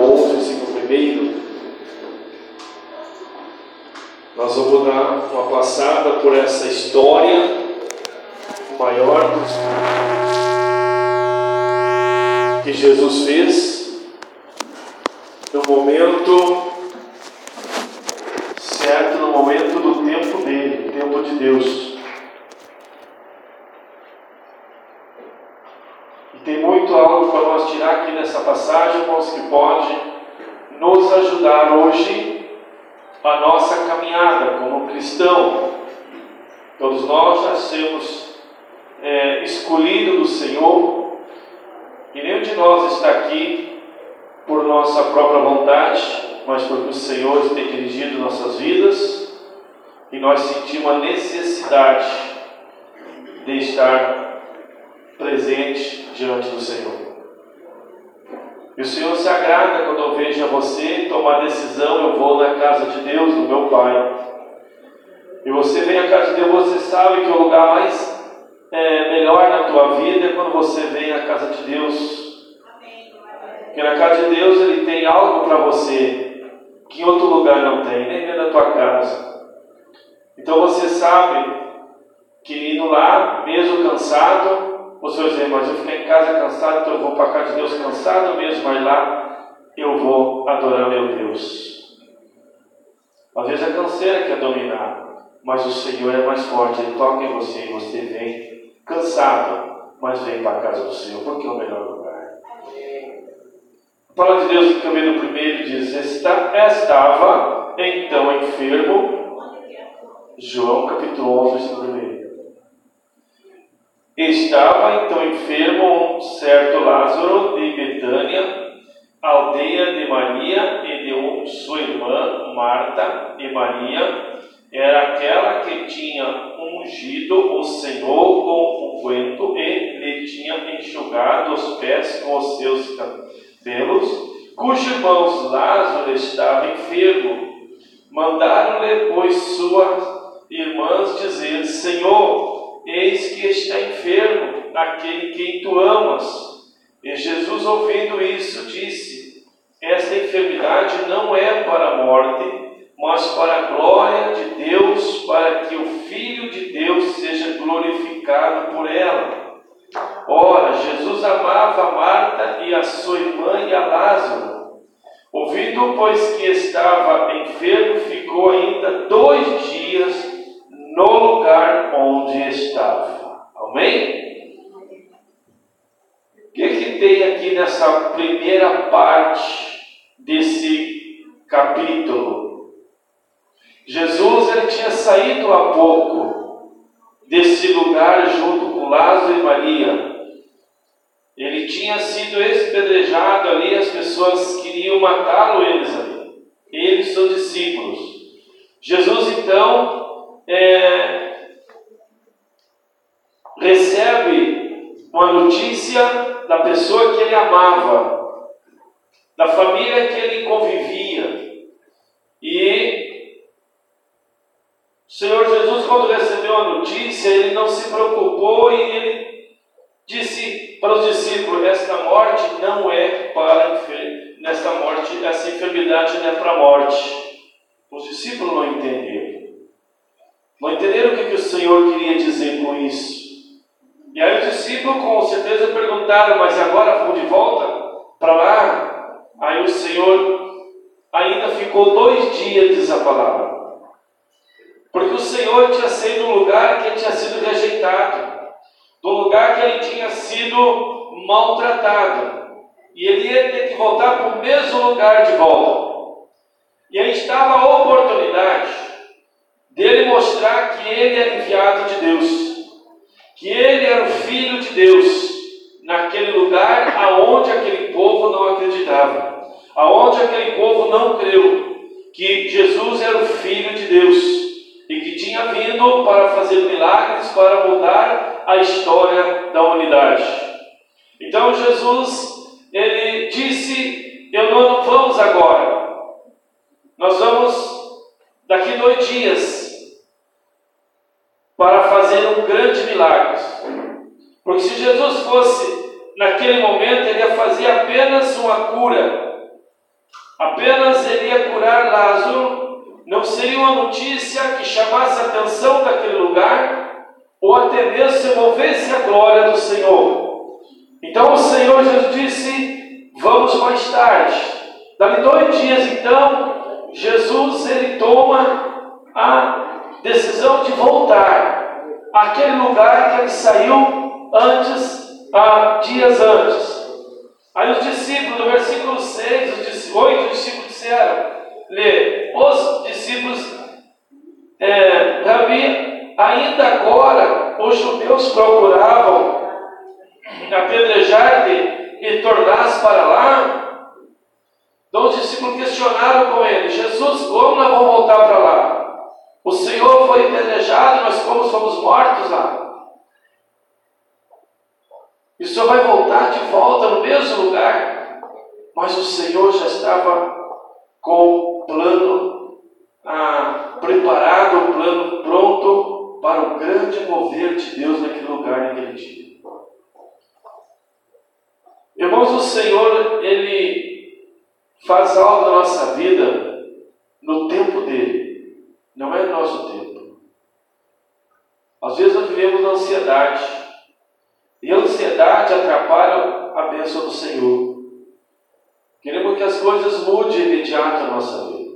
capítulo 11, versículo 1. Nós vamos dar uma passada por essa história maior que Jesus fez no momento certo, no momento do tempo dele, tempo de Deus. E tem muito algo para nós tirar aqui nessa passagem, irmãos, que pode nos ajudar hoje a nossa caminhada como cristão. Todos nós nascemos é, escolhidos do Senhor e nenhum de nós está aqui por nossa própria vontade, mas porque o Senhor tem dirigido nossas vidas e nós sentimos a necessidade de estar presente diante do Senhor. E o Senhor se agrada quando eu vejo você tomar decisão, eu vou na casa de Deus, no meu Pai. E você vem à casa de Deus, você sabe que o lugar mais é, melhor na tua vida é quando você vem à casa de Deus. Porque na casa de Deus Ele tem algo para você que em outro lugar não tem, nem dentro da tua casa. Então você sabe que indo lá, mesmo cansado, o Senhor dizer, mas eu fiquei em casa cansado, então eu vou para a casa de Deus cansado mesmo, mas lá eu vou adorar meu Deus. Às vezes a canseira quer dominar, mas o Senhor é mais forte, Ele toca em você e você vem cansado, mas vem para a casa do Senhor, porque é o melhor lugar. A palavra de Deus no primeiro diz: Estava então enfermo. João capítulo 11, versículo 1. Estava então enfermo um certo Lázaro de Betânia, aldeia de Maria e de sua irmã Marta e Maria, era aquela que tinha ungido o Senhor com unguento e lhe tinha enxugado os pés com os seus cabelos, cujo irmão Lázaro estava enfermo. Mandaram-lhe, pois, suas irmãs dizer: Senhor, Eis que está enfermo aquele quem tu amas. E Jesus, ouvindo isso, disse: Esta enfermidade não é para a morte, mas para a glória de Deus, para que o Filho de Deus seja glorificado por ela. Ora, Jesus amava Marta e a sua irmã e a Lázaro. Ouvindo, pois, que estava enfermo, ficou ainda dois dias no lugar onde estava. Amém? O que, que tem aqui nessa primeira parte desse capítulo? Jesus ele tinha saído há pouco desse lugar junto com Lázaro e Maria. Ele tinha sido espedrejado ali, as pessoas queriam matá-lo, eles ali, eles seus discípulos. Jesus então é, recebe uma notícia da pessoa que ele amava, da família que ele convivia. E o Senhor Jesus, quando recebeu a notícia, ele não se preocupou e ele disse para os discípulos: Esta morte não é para nesta morte, essa enfermidade não é para a morte. Os discípulos não entenderam. Não entenderam o que, que o Senhor queria dizer com isso. E aí os discípulos com certeza perguntaram, mas agora vamos de volta para lá? Aí o Senhor ainda ficou dois dias, diz a palavra. Porque o Senhor tinha sido um lugar que ele tinha sido rejeitado, do lugar que ele tinha sido maltratado. E ele ia ter que voltar para o mesmo lugar de volta. E aí estava a oportunidade dele mostrar que ele era enviado de Deus, que ele era o filho de Deus, naquele lugar aonde aquele povo não acreditava, aonde aquele povo não creu que Jesus era o filho de Deus e que tinha vindo para fazer milagres, para mudar a história da humanidade. Então Jesus ele disse: "Eu não vamos agora. Nós vamos daqui dois dias para fazer um grande milagre. Porque se Jesus fosse naquele momento, ele ia fazer apenas uma cura. Apenas ele ia curar Lázaro, não seria uma notícia que chamasse a atenção daquele lugar, ou até mesmo se movesse a glória do Senhor. Então o Senhor Jesus disse: Vamos mais tarde. Dali dois dias, então, Jesus ele toma a decisão de voltar àquele lugar que ele saiu antes, ah, dias antes. Aí os discípulos, no versículo 6, os oito discípulos disseram, lê, os discípulos, é, Rabi, ainda agora os judeus procuravam apedrejar-te e tornar-se para lá. Então os discípulos questionaram com ele, Jesus, como nós vamos voltar para lá? O Senhor foi apedrejado, nós como somos mortos lá. E Senhor vai voltar de volta no mesmo lugar. Mas o Senhor já estava com o plano ah, preparado, o plano pronto para o grande mover de Deus naquele lugar, naquele dia. Irmãos, o Senhor, Ele faz algo na nossa vida no tempo dele, não é no nosso tempo. Às vezes nós vivemos na ansiedade. E a ansiedade atrapalha a bênção do Senhor. Queremos que as coisas mudem imediato na nossa vida.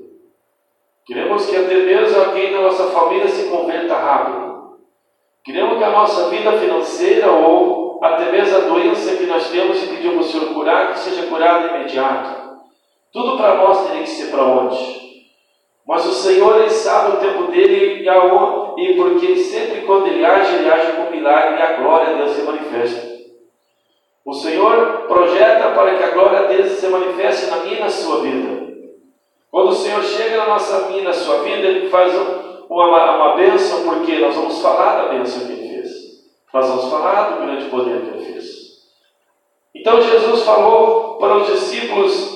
Queremos que até mesmo alguém da nossa família se converta rápido. Queremos que a nossa vida financeira ou até mesmo a doença que nós temos e pedimos ao Senhor curar, que seja curada imediato. Tudo para nós teria que ser para onde? Mas o Senhor, Ele sabe o tempo dele e, aonde, e porque sempre quando Ele age, Ele age com milagre e a glória de Deus se manifesta. O Senhor projeta para que a glória dele se manifeste na minha e na sua vida. Quando o Senhor chega na nossa e na sua vida, Ele faz uma, uma bênção, porque nós vamos falar da bênção que Ele fez. Nós vamos falar do grande poder que Ele fez. Então Jesus falou para os discípulos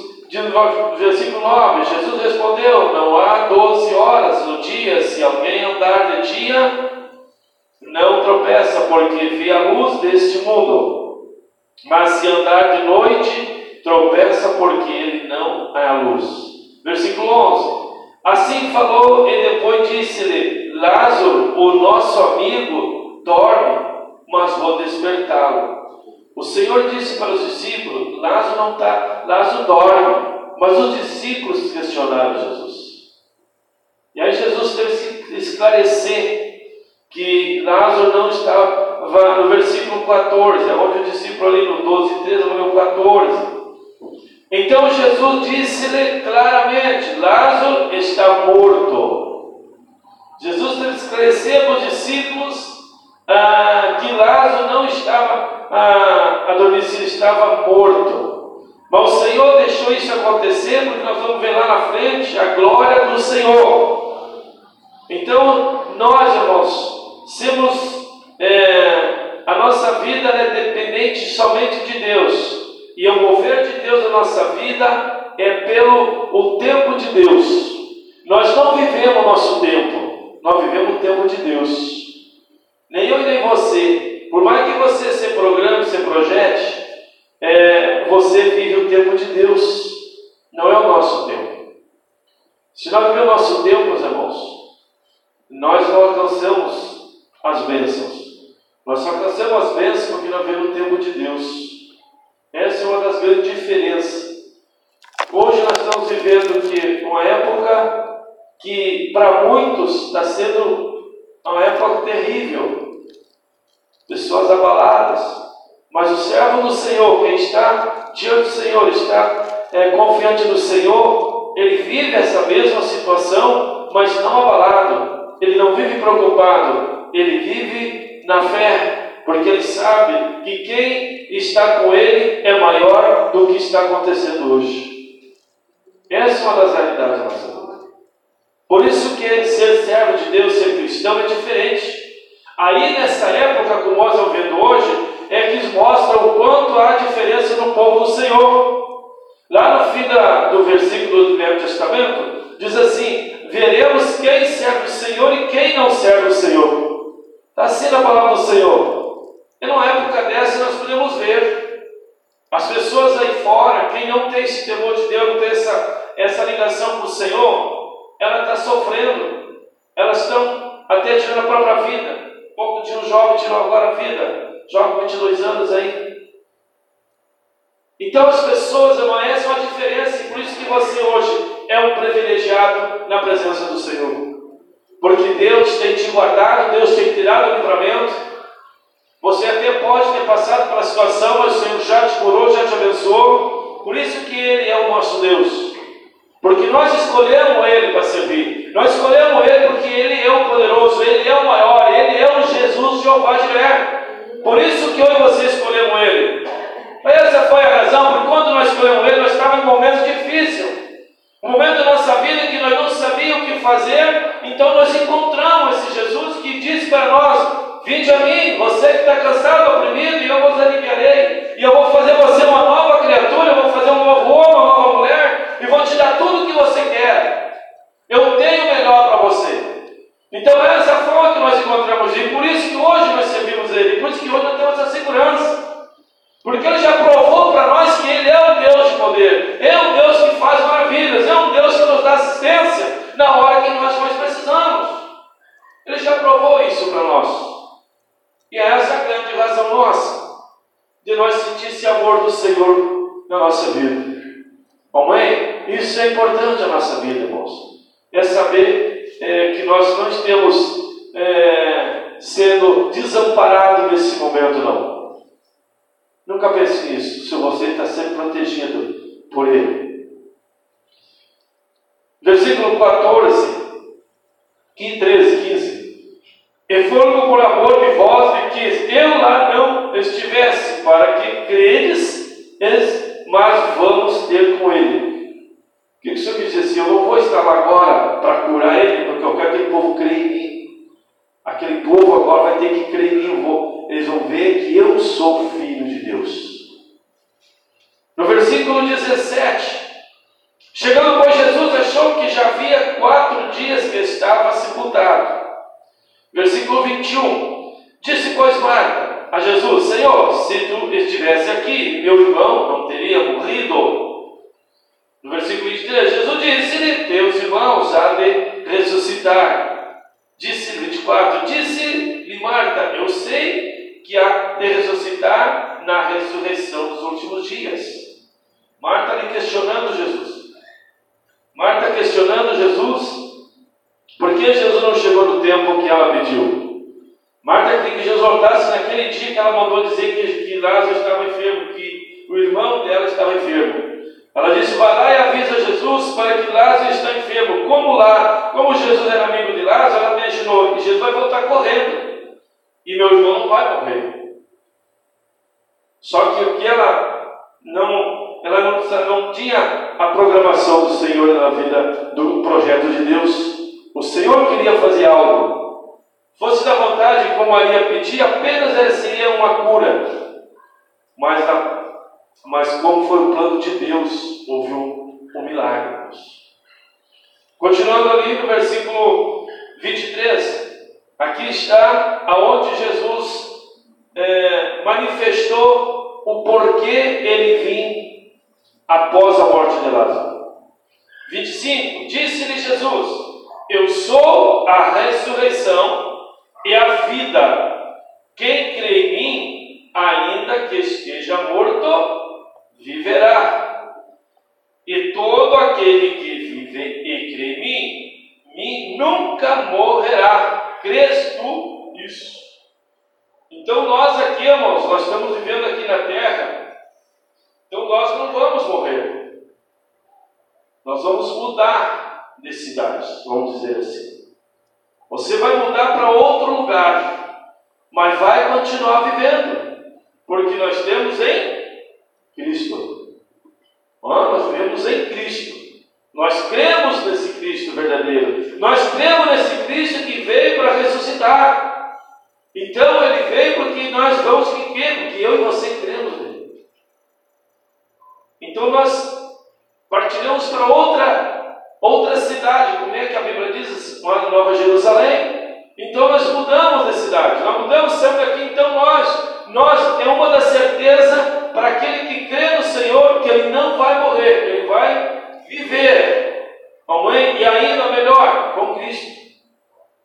versículo 9, Jesus respondeu: Não há doze horas no dia, se alguém andar de dia, não tropeça, porque vê a luz deste mundo. Mas se andar de noite, tropeça, porque ele não é a luz. Versículo 11: Assim falou e depois disse-lhe: Lázaro, o nosso amigo, dorme, mas vou despertá-lo. O Senhor disse para os discípulos: Lázaro não está, Lázaro dorme. Mas os discípulos questionaram Jesus. E aí Jesus teve que esclarecer que Lázaro não estava no versículo 14, onde o discípulo ali no 12 e 13, no 14. Então Jesus disse-lhe claramente: Lázaro está morto. Jesus teve esclarecer para os discípulos ah, que Lázaro não estava ah, adormecido, estava morto. Mas o Senhor deixou isso acontecer porque nós vamos ver lá na frente a glória do Senhor. Então, nós, irmãos, somos, é, a nossa vida é dependente somente de Deus. E o mover de Deus na nossa vida é pelo o tempo de Deus. Nós não vivemos o nosso tempo, nós vivemos o tempo de Deus. Nem eu e nem você. Por mais que você se programe, se projete, é, você vive o tempo de Deus. Não é o nosso tempo. Se nós vivemos o nosso tempo, meus irmãos, nós não alcançamos as bênçãos. Nós só alcançamos as bênçãos porque nós vivemos o tempo de Deus. Essa é uma das grandes diferenças. Hoje nós estamos vivendo que uma época que para muitos está sendo uma época terrível, pessoas abaladas. Mas o servo do Senhor, quem está diante do Senhor, está é, confiante no Senhor, ele vive essa mesma situação, mas não abalado. Ele não vive preocupado, ele vive na fé, porque ele sabe que quem está com ele é maior do que está acontecendo hoje. Essa é uma das realidades da nossa vida. Por isso que ser servo de Deus, ser cristão é diferente. Aí nessa época, como nós estamos vendo hoje, é que mostra o quanto há diferença no povo do Senhor. Lá no fim da, do versículo do Velho Testamento, diz assim: veremos quem serve o Senhor e quem não serve o Senhor. Está assim na palavra do Senhor. E numa época dessa nós podemos ver. As pessoas aí fora, quem não tem esse temor de Deus, não tem essa, essa ligação com o Senhor, ela está sofrendo. Elas estão até tirando a própria vida. Pouco de um jovem tirou agora a vida, jovem com 22 anos aí. Então as pessoas, irmão, essa é uma diferença, e por isso que você hoje é um privilegiado na presença do Senhor. Porque Deus tem te guardado, Deus tem tirado o livramento. Você até pode ter passado pela situação, mas o Senhor já te curou, já te abençoou. Por isso que Ele é o nosso Deus. Porque nós escolhemos Ele para servir. Nós escolhemos Ele porque Ele é o poderoso, Ele é o maior, Ele é o Jesus Jeová Jiré. Por isso que eu e você escolhemos Ele. Essa foi a razão, porque quando nós escolhemos Ele, nós estávamos em um momento difícil. Um momento da nossa vida em que nós não sabíamos o que fazer, então nós encontramos esse Jesus que disse para nós: Vinde a mim, você que está cansado, oprimido, e eu vos aliviarei, e eu vou fazer você uma nova criatura, eu vou fazer um novo homem, uma nova mulher, e vou te dar tudo o que você quer. Eu tenho o melhor para você. Então, é essa forma que nós encontramos Ele, por isso que hoje nós servimos Ele, por isso que hoje nós temos a segurança. Porque Ele já provou para nós que Ele é o Deus de poder, é o Deus que faz maravilhas, é um Deus que nos dá assistência na hora que nós mais precisamos. Ele já provou isso para nós. E é essa a grande razão nossa, de nós sentir esse amor do Senhor na nossa vida. Mamãe, isso é importante na nossa vida, irmãos. É saber é, que nós não estamos é, sendo desamparados nesse momento, não. Nunca pense nisso, se você está sendo protegido por Ele. Versículo 14, 13, 15. E foram por amor de vós de que eu lá não estivesse, para que credes, mas vamos ter com Ele. O que o Senhor diz assim? Eu não vou estar lá agora para curar Ele, porque eu quero que aquele povo creia em mim. Aquele povo agora vai ter que crer em mim. Vou, eles vão ver que eu sou filho de Deus. No versículo 17, chegando pois Jesus achou que já havia quatro dias que estava sepultado. Versículo 21, disse pois Marta a Jesus: Senhor, se tu estivesse aqui, meu irmão não teria morrido. No versículo 23, Jesus disse-lhe: Teus irmãos há de ressuscitar. Disse 24, disse-lhe Marta: Eu sei que há de ressuscitar na ressurreição dos últimos dias. Marta ali questionando Jesus. Marta questionando Jesus, por que Jesus não chegou no tempo que ela pediu? Marta queria que Jesus voltasse naquele dia que ela mandou dizer que, que Lázaro estava enfermo, que o irmão dela estava enfermo. Ela disse: Vai lá e avisa Jesus para que Lázaro está enfermo. Como lá, como Jesus era amigo de Lázaro, ela imaginou que Jesus vai voltar correndo e meu irmão vai morrer. Só que o que ela não ela não, não tinha a programação do Senhor na vida do projeto de Deus. O Senhor queria fazer algo. Fosse da vontade, como Maria pedia, apenas seria uma cura. Mas, mas como foi o plano de Deus, houve um, um milagre. Continuando ali no versículo 23, aqui está aonde Jesus é, manifestou o porquê ele vinha após a morte de Lázaro. 25: Disse-lhe Jesus: Eu sou a ressurreição e a vida. Quem crê em mim, ainda que esteja morto, viverá. E todo aquele que vive e crê em mim, mim nunca morrerá. Crês tu isso? Então nós aqui, irmãos, nós estamos vivendo aqui na terra então nós não vamos morrer. Nós vamos mudar de cidade, vamos dizer assim. Você vai mudar para outro lugar, mas vai continuar vivendo, porque nós temos em Cristo. nós vivemos em Cristo. Nós cremos nesse Cristo verdadeiro. Nós cremos nesse Cristo que veio para ressuscitar. Então ele veio porque nós vamos que porque eu e você cremos nele. Então nós partilhamos para outra, outra cidade, como é que a Bíblia diz, uma Nova Jerusalém. Então nós mudamos de cidade, nós mudamos sempre aqui, então nós, nós é uma da certeza para aquele que crê viver, mamãe, e ainda melhor, com Cristo.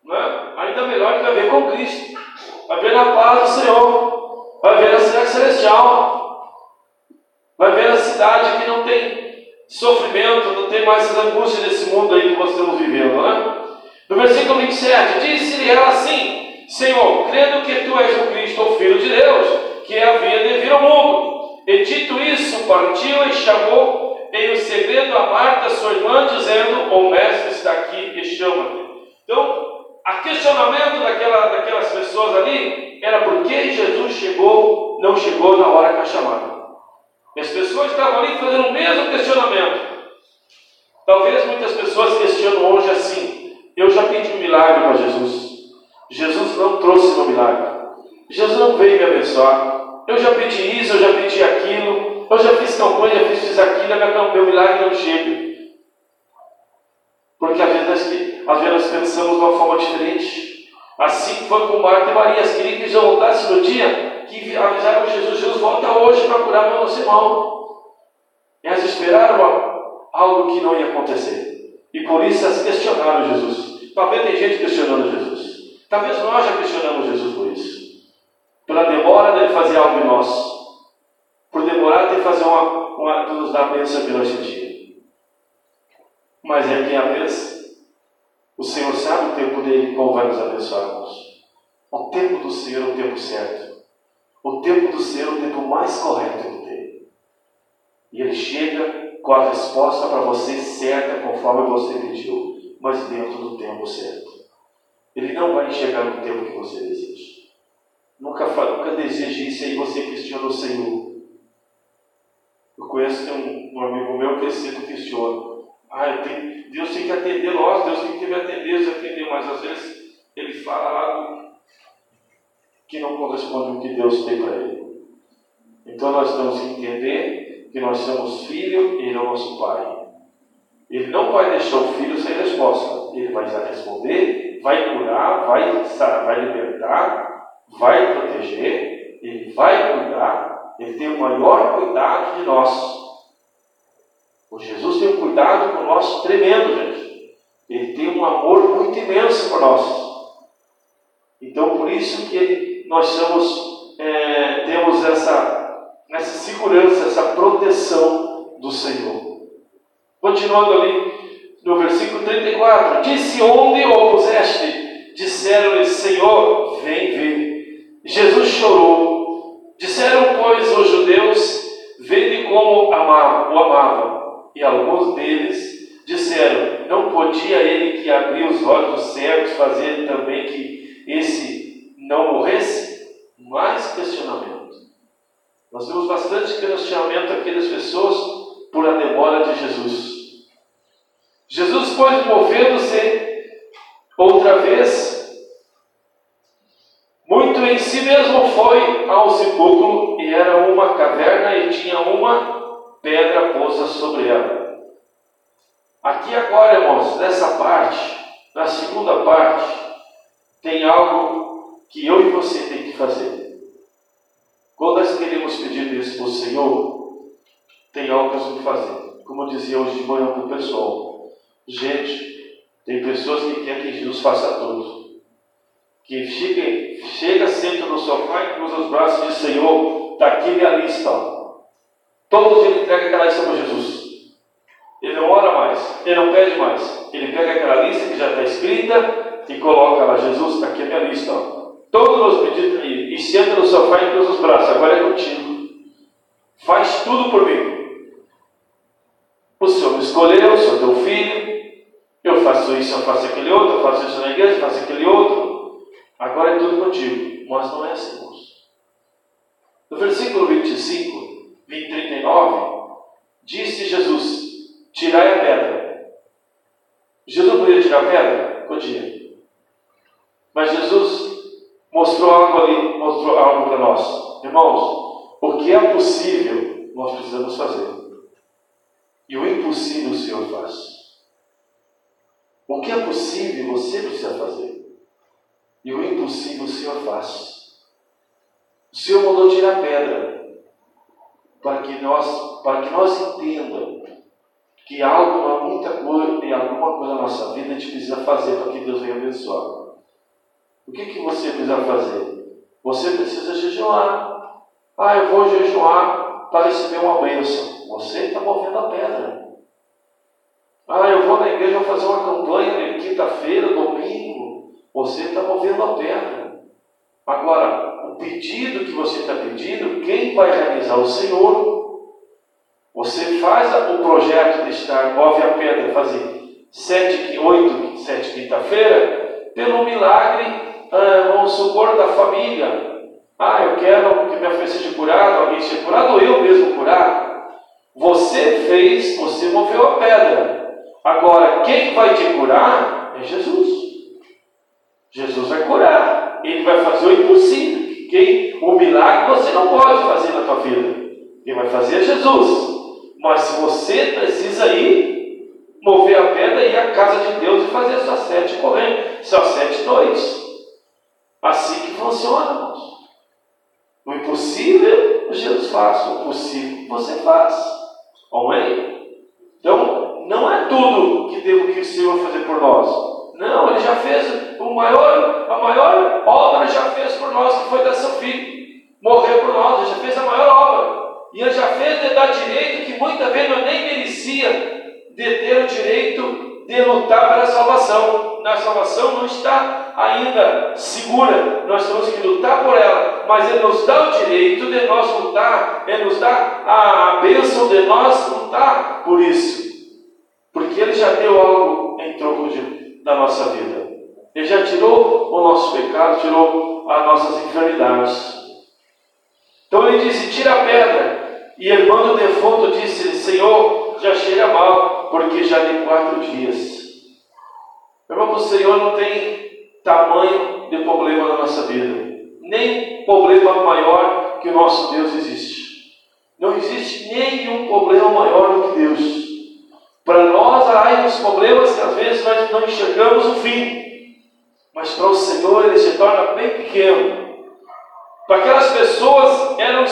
Não é? Ainda melhor que viver com Cristo. Vai ver na paz do Senhor, vai ver a cidade celestial, vai ver a cidade que não tem sofrimento, não tem mais essa angústia desse mundo aí que nós estamos vivendo, não é? No versículo 27, disse-lhe ela assim: Senhor, crendo que tu és o Cristo, o Filho de Deus, que é a vida de vir ao mundo. E dito isso, partiu e chamou o segredo a Marta, sua irmã, dizendo: O mestre está aqui e chama-te. Então, a questionamento daquela, daquelas pessoas ali era por que Jesus chegou, não chegou na hora que a chamada. E as pessoas estavam ali fazendo o mesmo questionamento. Talvez muitas pessoas questionam hoje assim: eu já pedi um milagre para Jesus. Jesus não trouxe meu milagre. Jesus não veio me abençoar. Eu já pedi isso, eu já pedi aquilo. Eu já fiz campanha, fiz, fiz aquilo, meu milagre não chega. Porque às vezes, às vezes nós pensamos de uma forma diferente. Assim foi com Marta e Maria. As queriam que já voltasse no dia que avisaram Jesus: Jesus volta hoje para curar meu nosso irmão. Elas esperaram algo que não ia acontecer. E por isso elas questionaram Jesus. Talvez tem gente questionando Jesus. Talvez nós já questionamos Jesus por isso. Pela demora dele fazer algo em nós. Por demorar de fazer uma, uma, nos dar bênção que nós sentimos. Mas é que a vez o Senhor sabe o tempo dele como vai nos abençoar. O tempo do Senhor é o tempo certo. O tempo do Senhor é o tempo mais correto que tem. E Ele chega com a resposta para você certa, conforme você pediu, mas dentro do tempo certo. Ele não vai chegar no tempo que você deseja. Nunca, nunca deseje isso e você questiona o Senhor. Conheço um, um amigo meu que sempre questiona. Ah, tenho, Deus tem que atender nós, Deus tem que me atender, Deus atender, mas às vezes ele fala algo que não corresponde ao que Deus tem para ele. Então nós temos que entender que nós somos filho e é o nosso pai. Ele não vai deixar o filho sem resposta. Ele vai responder, vai curar, vai, vai libertar, vai proteger, ele vai cuidar, ele tem o maior cuidado de nós. O Jesus tem um cuidado com nós tremendo, gente. Ele tem um amor muito imenso por nós. Então, por isso que nós somos, é, temos essa, essa segurança, essa proteção do Senhor. Continuando ali no versículo 34: Disse onde o puseste? Disseram-lhe, Senhor, vem ver. Jesus chorou. Pois, os judeus: Vede como amava, o amava. E alguns deles disseram: não podia ele que abriu os olhos dos cegos fazer também que esse não morresse? Mais questionamento. Nós temos bastante questionamento aqui das pessoas por a demora de Jesus. Jesus, pois, movendo-se outra vez, em si mesmo foi ao sepulcro, e era uma caverna e tinha uma pedra posta sobre ela. Aqui agora, irmãos, nessa parte, na segunda parte, tem algo que eu e você tem que fazer. Quando nós queremos pedir isso para o Senhor, tem algo que que fazer. Como eu dizia hoje de manhã para o pessoal, gente, tem pessoas que querem que Jesus faça tudo. Que chega, senta no sofá e cruza os braços e diz, Senhor, está aqui minha lista. Todos ele entrega aquela lista para Jesus. Ele não ora mais, ele não pede mais. Ele pega aquela lista que já está escrita e coloca lá, Jesus, está aqui minha lista. Todos os pedidos aí, e senta no sofá e cruza os braços, agora é contigo. Faz tudo por mim. O Senhor me escolheu, sou teu filho. Eu faço isso, eu faço aquele outro, eu faço isso na igreja, eu faço aquele outro. Agora é tudo contigo. Mas não é assim, moço. No versículo 25, 39, disse Jesus: Tirai a pedra. Jesus podia tirar a pedra? Podia. Mas Jesus mostrou algo ali, mostrou algo para nós. Irmãos, o que é possível, nós precisamos fazer. E o impossível o Senhor faz. O que é possível, você precisa fazer. E o impossível o Senhor faz. O Senhor mandou tirar pedra para que nós, para que nós entendamos que algo, muita coisa, tem alguma coisa na nossa vida a gente precisa fazer para que Deus venha abençoar. O que, que você precisa fazer? Você precisa jejuar. Ah, eu vou jejuar para receber uma bênção. Você está movendo a pedra. Ah, eu vou na igreja fazer uma campanha quinta-feira, domingo você está movendo a pedra. Agora, o pedido que você está pedindo, quem vai realizar? O Senhor. Você faz o projeto de estar, move a pedra, fazer sete, oito, sete quinta-feira, pelo milagre, ah, vamos supor, da família. Ah, eu quero que minha filha seja curada, alguém seja curado, ou eu mesmo curar. Você fez, você moveu a pedra. Agora, quem vai te curar é Jesus. Jesus vai curar. Ele vai fazer o impossível. O milagre você não pode fazer na tua vida. Quem vai fazer é Jesus. Mas se você precisa ir, mover a pedra e ir à casa de Deus e fazer suas sete correndo, suas sete noites. Assim que funciona, irmãos. O impossível, Jesus faz. O possível, você faz. Amém? Então, não é tudo que Deus que o Senhor fazer por nós. Não, Ele já fez o maior, a maior obra já fez por nós, que foi dar seu filho. Morrer por nós, Ele já fez a maior obra. E ele já fez de dar direito que muitas vezes eu nem merecia de ter o direito de lutar pela salvação. Na salvação não está ainda segura, nós temos que lutar por ela, mas Ele nos dá o direito de nós lutar, Ele nos dá a bênção de nós lutar por isso, porque Ele já deu algo em troco de, da nossa vida. Ele já tirou o nosso pecado, tirou as nossas enfermidades. Então ele disse: tira a pedra. E irmão do defunto disse: Senhor, já cheira mal, porque já tem quatro dias. Irmão, o Senhor não tem tamanho de problema na nossa vida, nem problema maior que o nosso Deus existe. Não existe nenhum problema maior do que Deus. Para nós há uns problemas que às vezes nós não enxergamos o fim, mas para o Senhor ele se torna bem pequeno. Para aquelas pessoas eram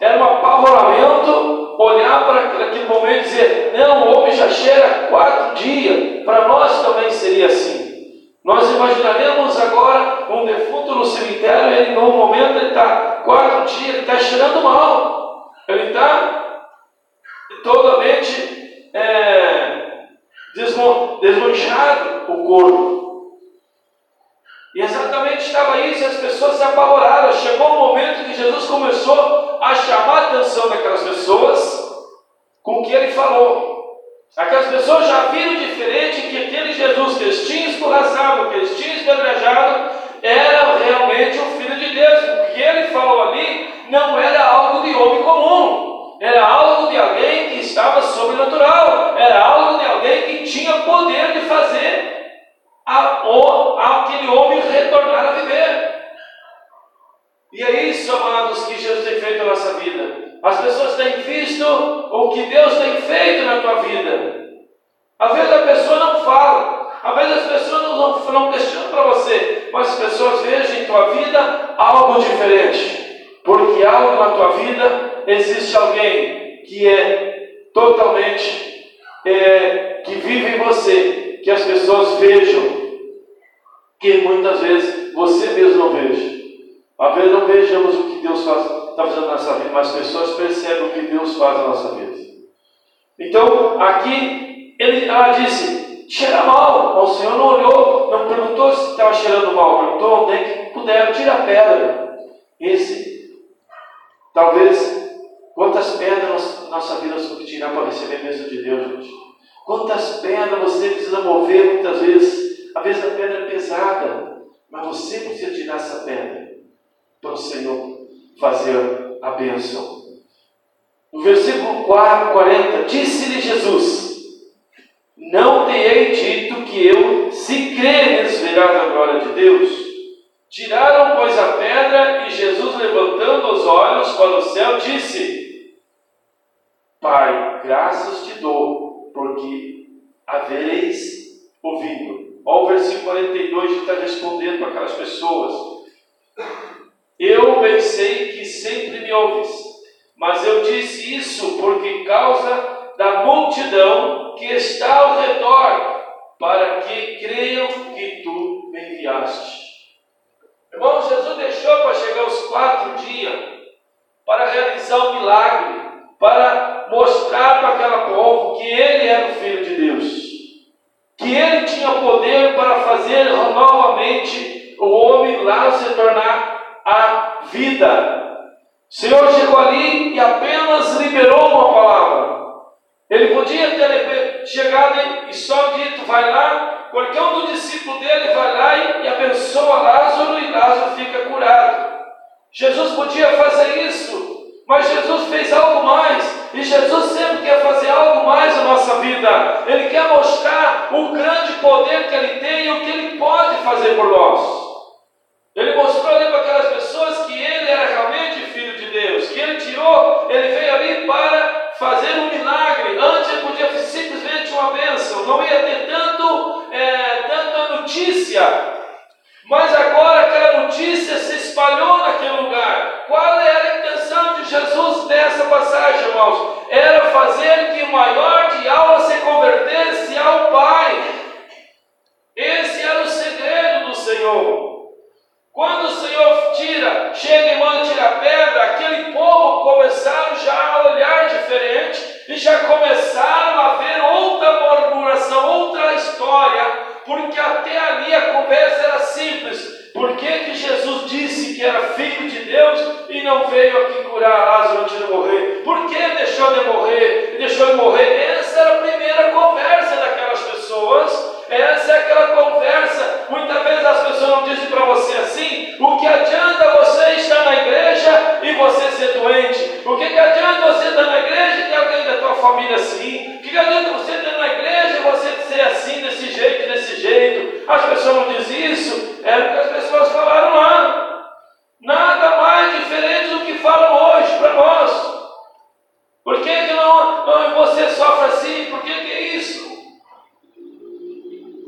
era um apavoramento olhar para aquele momento e dizer: não, o homem já cheira quatro dias. Para nós também seria assim. Nós imaginaremos agora um defunto no cemitério, ele no momento ele está quatro dias, ele está cheirando mal, ele está totalmente é, desmanchado o corpo. E exatamente estava isso, e as pessoas se apavoraram. Chegou um momento que Jesus começou a chamar a atenção daquelas pessoas com o que ele falou. Aquelas pessoas já viram diferente que aquele Jesus que eles tinham escorraçado, que eles tinham era realmente o Filho de Deus. O que ele falou ali não era algo de homem comum, era algo de alguém que estava sobrenatural, era algo de alguém que tinha poder de fazer a, aquele homem retornar a viver. E é isso, amados, que Jesus tem feito na nossa vida. As pessoas têm visto o que Deus tem feito na tua vida. Às vezes a pessoa não fala, às vezes as pessoas não, não, não questionam para você, mas as pessoas vejam em tua vida algo diferente. Porque algo na tua vida existe alguém que é totalmente, é, que vive em você, que as pessoas vejam que muitas vezes você mesmo não veja. Às vezes não vejamos o que Deus está fazendo na nossa vida, mas as pessoas percebem o que Deus faz na nossa vida. Então, aqui, ele, ela disse, cheira mal. O Senhor não olhou, não perguntou se estava cheirando mal, perguntou onde é que puderam, tira a pedra. Esse, talvez, quantas pedras nossa vida tirar para receber a bênção de Deus, gente? Quantas pedras você precisa mover muitas vezes às vezes a pedra é pesada, mas você precisa tirar essa pedra para o Senhor fazer a bênção. No versículo 4, 40, disse-lhe Jesus: Não te hei dito que eu, se creres, verás a glória de Deus. Tiraram, pois, a pedra, e Jesus, levantando os olhos para o céu, disse: Pai, graças te dou, porque havereis ouvido Olha o versículo 42 que está respondendo para aquelas pessoas. Eu pensei que sempre me ouves, mas eu disse isso porque causa da multidão que está ao redor, para que creiam que tu me enviaste. Irmão, Jesus deixou para chegar os quatro dias para realizar o um milagre, para mostrar para aquela povo que ele era o Filho de Deus, que ele tinha poder para fazer novamente o homem lá se tornar a vida. O Senhor chegou ali e apenas liberou uma palavra. Ele podia ter chegado e só dito, vai lá, qualquer um do discípulo dele vai lá e, e abençoa Lázaro e Lázaro fica curado. Jesus podia fazer isso, mas Jesus fez algo mais, e Jesus sempre quer fazer algo mais na nossa vida. Ele quer mostrar o grande poder que Ele tem e o que Ele pode fazer por nós. Ele mostrou ali para aquelas pessoas que Ele era realmente Filho de Deus, que Ele tirou, Ele veio ali para fazer um milagre. Antes Ele podia simplesmente uma bênção, não ia ter tanto, é, tanta notícia mas agora aquela notícia se espalhou naquele lugar. Qual era passagem, irmãos? Era fazer que o maior de aula se convertesse ao Pai. Esse era o segredo do Senhor. Quando o Senhor tira, chega e manda tirar pedra, aquele povo começaram já a olhar diferente e já começaram a ver outra murmuração, outra história porque até ali a conversa era simples. Por que, que Jesus disse que era filho de Deus e não veio aqui curar Lázaro antes de morrer? Por que deixou de morrer? Deixou de morrer? Essa era a primeira conversa daquelas pessoas. Essa é aquela conversa. Muitas vezes as pessoas não dizem para você assim: o que adianta você estar na igreja e você ser doente? O que, que adianta você estar na igreja e ter alguém da tua família assim? O que, que adianta você estar na igreja e você ser assim, desse jeito, desse jeito? As pessoas não dizem isso, é o que as pessoas falaram lá. Nada mais diferente do que falam hoje para nós. Por que, que não, não, você sofre assim? Por que, que é isso?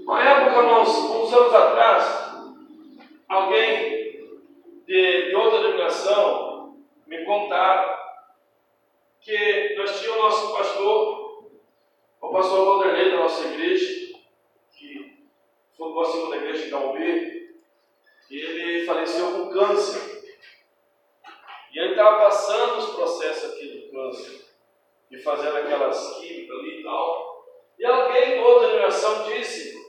Uma época, irmãos, uns anos atrás, alguém de, de outra denominação me contaram que nós tínhamos o nosso pastor, o pastor Vanderlei da nossa igreja, que fundou a segunda igreja de Calbi, e ele faleceu com câncer. E ele estava passando os processos aqui do câncer, e fazendo aquelas químicas ali e tal. E alguém de outra denominação disse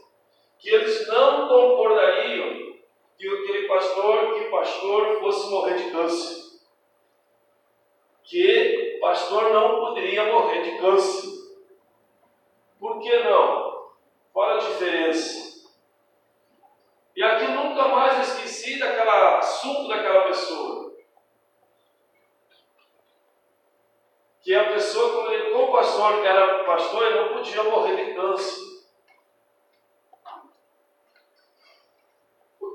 que eles não concordariam que aquele pastor, que pastor fosse morrer de câncer. Que pastor não poderia morrer de câncer. Por que não? Qual a diferença? E aqui nunca mais esqueci daquela assunto daquela pessoa. Que a pessoa, como, ele, como pastor era pastor, ele não podia morrer de câncer.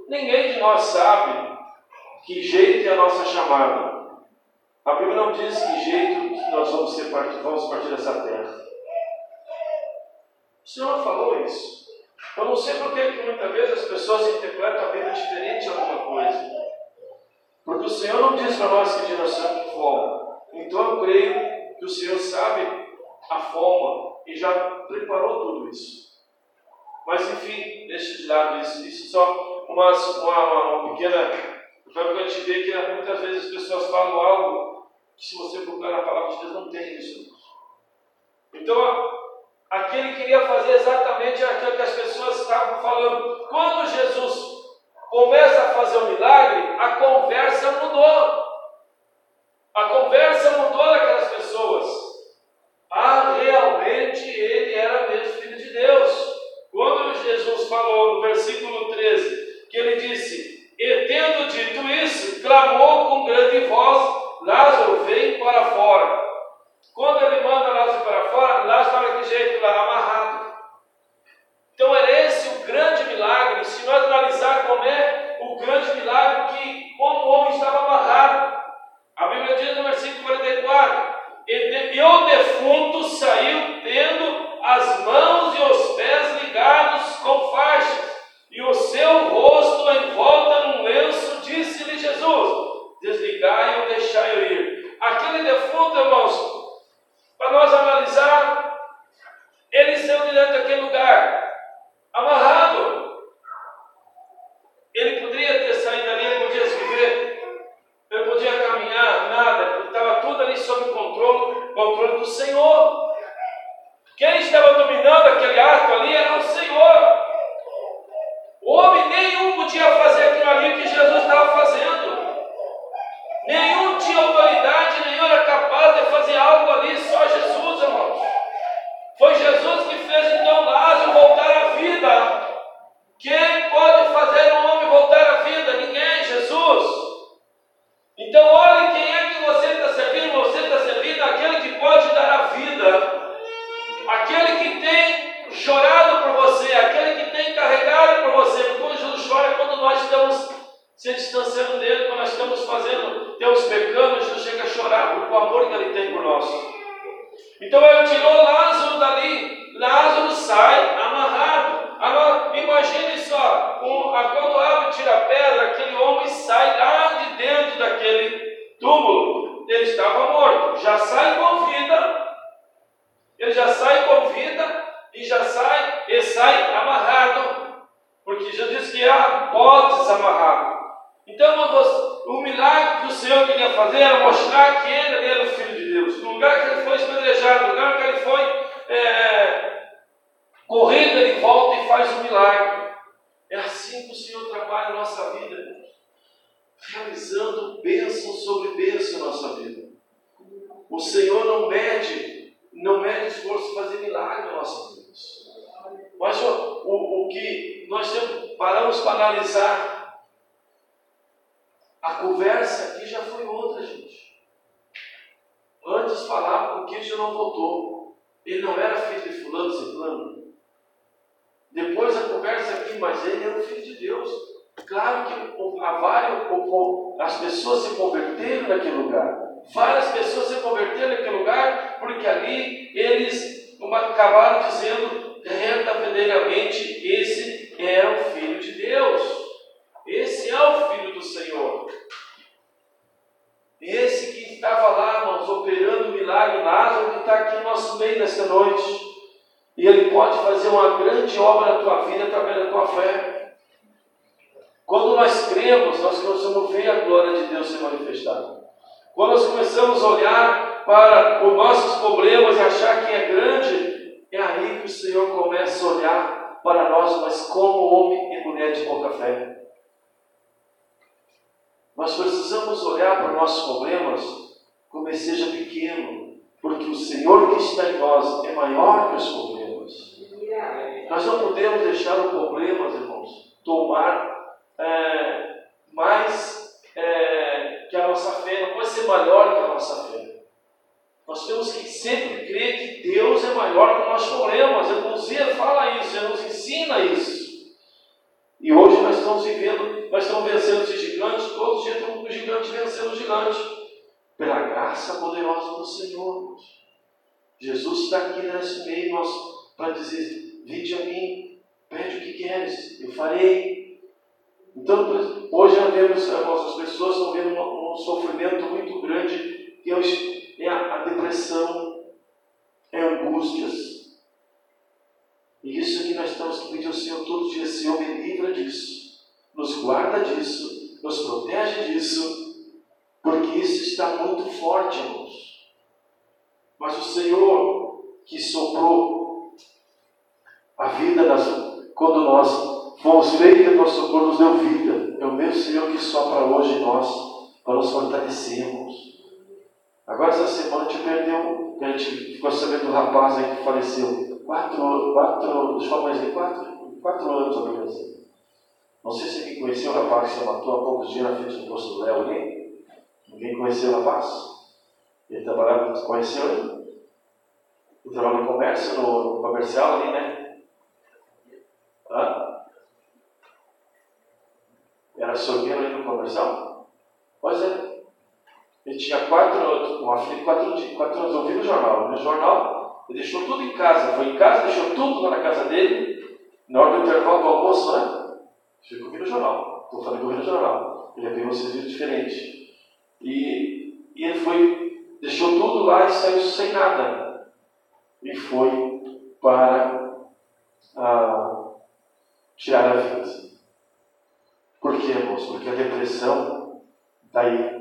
Ninguém de nós sabe que jeito é a nossa chamada. A Bíblia não diz que jeito nós vamos, ser vamos partir dessa terra. Senhor falou isso. Eu não sei por que muitas vezes as pessoas interpretam a Bíblia diferente de alguma coisa. Porque o Senhor não diz para nós que geração que forma. Então eu creio que o Senhor sabe a forma e já preparou tudo isso. Mas enfim, deixa de lado isso. Isso só uma, uma, uma pequena. Então, a gente vê que muitas vezes as pessoas falam algo que, se você procurar na palavra de Deus, não tem isso. Então, aquele queria fazer exatamente aquilo que as pessoas estavam falando. Quando Jesus começa a fazer o milagre, a conversa mudou. A conversa mudou daquelas pessoas. Ah, realmente ele era mesmo filho de Deus. Quando Jesus falou no versículo 13, que ele disse: E tendo dito isso, clamou com grande voz: Lázaro, vem para fora. Quando ele manda Lázaro para fora, Lázaro estava de jeito lá, amarrado. Então era esse o grande milagre. Se nós analisar como é o grande milagre, que como o homem estava amarrado. A Bíblia diz no versículo 44: E o defunto saiu tendo as mãos e os pés ligados com faixas e o seu ali eles acabaram dizendo verdadeiramente esse é o filho de Deus. Esse é o Filho do Senhor. Esse que estava lá, irmãos, operando o milagre, Lázaro, que está aqui no nosso meio nesta noite. E ele pode fazer uma grande obra na tua vida através da tua fé. Quando nós cremos, nós começamos a ver a glória de Deus se manifestar. Quando nós começamos a olhar para problemas e achar que é grande, é aí que o Senhor começa a olhar para nós, mas como homem e mulher de pouca fé. Nós precisamos olhar para os nossos problemas como ele seja pequeno, porque o Senhor que está em nós é maior que os problemas. Nós não podemos deixar os problemas, irmãos, tomar é, mais é, que a nossa fé, não pode ser maior que a nossa fé. Nós temos que sempre crer que Deus é maior que os nossos problemas. A Luzia fala isso, ele nos ensina isso. E hoje nós estamos vivendo, nós estamos vencendo esses gigantes, todos os dias estamos com o gigante vencendo o gigante, pela graça poderosa do Senhor. Jesus está aqui nesse meio para dizer: Vinde a mim, pede o que queres, eu farei. Então, hoje nós vemos, as pessoas estão vendo um, um sofrimento muito grande, que é, é a, a depressão, é angústias, e isso que nós que pedir ao Senhor todo dia, Senhor, me livra disso, nos guarda disso, nos protege disso, porque isso está muito forte, irmãos. Mas o Senhor que soprou a vida nas, quando nós fomos feitos, nosso socorro nos deu vida. É o mesmo Senhor que sopra hoje em nós para nos fortalecermos. Agora essa semana a gente perdeu, a gente ficou sabendo do rapaz aí que faleceu quatro, quatro, deixa eu mais quatro, quatro anos ou menos assim. Não sei se alguém conheceu o rapaz que se matou há poucos dias na frente do posto do Léo ali. Ninguém conheceu o rapaz? Ele trabalhava, conheceu ele? Ele trabalhava no comércio, no, no comercial ali, né? Hã? Era sorgueiro ali no comercial? Pois é. Ele tinha quatro, uma filha de quatro, quatro anos, eu vi no jornal. No jornal, ele deixou tudo em casa, foi em casa, deixou tudo lá na casa dele. Na hora do intervalo do almoço, né? Ficou ouvindo o jornal. Estou falando ouvindo o jornal. Ele abriu um serviço diferente. E, e ele foi, deixou tudo lá e saiu sem nada. E foi para ah, tirar a vida. Por quê, irmãos? Porque a depressão, daí,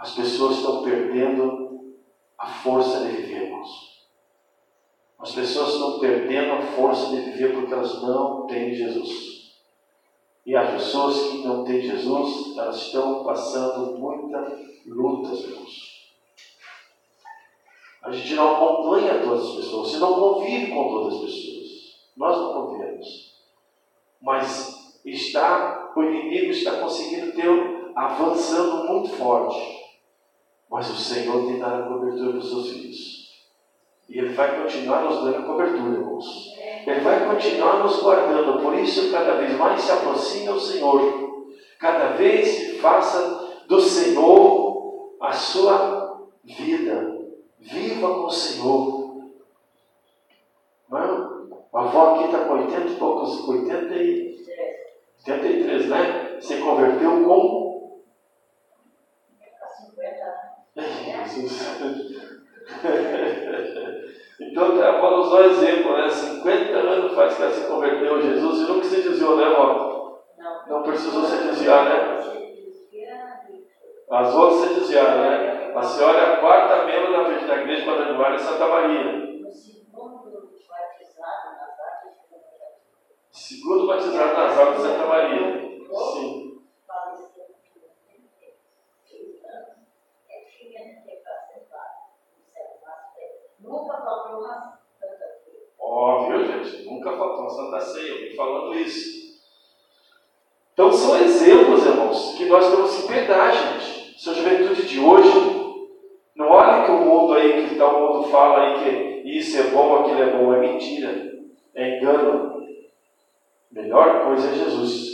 as pessoas estão perdendo a força de viver, irmãos. As pessoas estão perdendo a força de viver porque elas não têm Jesus. E as pessoas que não têm Jesus, elas estão passando muita luta, irmãos. A gente não acompanha todas as pessoas, você não convive com todas as pessoas. Nós não convivemos. Mas está, o inimigo está conseguindo ter, avançando muito forte. Mas o Senhor tem dado a cobertura para os seus filhos. E Ele vai continuar nos dando cobertura, irmãos. Ele vai continuar nos guardando. Por isso, cada vez mais se aproxime o Senhor. Cada vez faça do Senhor a sua vida. Viva com o Senhor. Não? A avó aqui está com 80 e poucos, 80 e, 83, né? Se converteu com 50 Jesus. então, a avó usou exemplo, né? 50 anos faz que ela se converteu a Jesus e nunca se desviou, né, avó? Não. Não precisou se desviar, né? As outras se desviaram, né? A senhora é a quarta membro da, da Igreja Quadrangular de Santa Maria. Segundo batizado nas águas de Santa Maria. Sim. Nunca faltou uma Óbvio, gente, nunca faltou uma Santa Ceia, alguém falando Então são exemplos, irmãos, que nós temos que pegar, gente. Sua juventude de hoje, não olhe que o mundo aí, que tal mundo fala aí que isso é bom, aquilo é bom, é mentira, é engano. Melhor coisa é Jesus.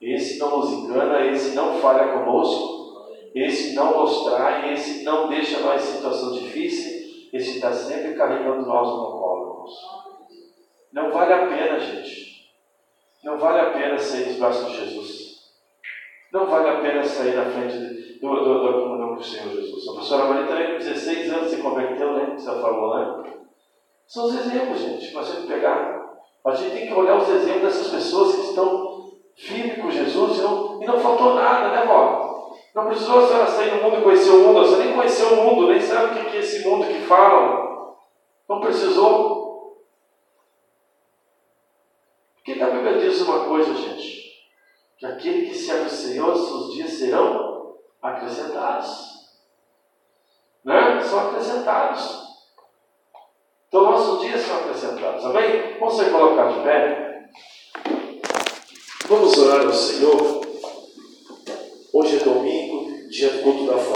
Esse não nos engana, esse não falha conosco, esse não nos trai, esse não deixa nós em situação difícil, esse está sempre carregando nós no colo. Não vale a pena, gente. Não vale a pena sair braços de Jesus. Não vale a pena sair na frente do, do, do, do comunhão com o Senhor Jesus. A pastora com 16 anos se converteu, né? Você falou, né? São os exemplos, gente, que nós temos que pegar. A gente tem que olhar os exemplos dessas pessoas que estão firmes com Jesus e não, e não faltou nada, né, vó? Não precisou a senhora sair no mundo e conhecer o mundo, você nem conheceu o mundo, nem sabe o que é esse mundo que falam. Não precisou. Porque a Bíblia diz uma coisa, gente, que aquele que serve o Senhor, seus dias serão acrescentados. Né? São acrescentados. Então, nossos dias são acrescentados. Amém? Vamos se colocar de pé? Vamos orar ao Senhor. Hoje é domingo, dia do culto da família.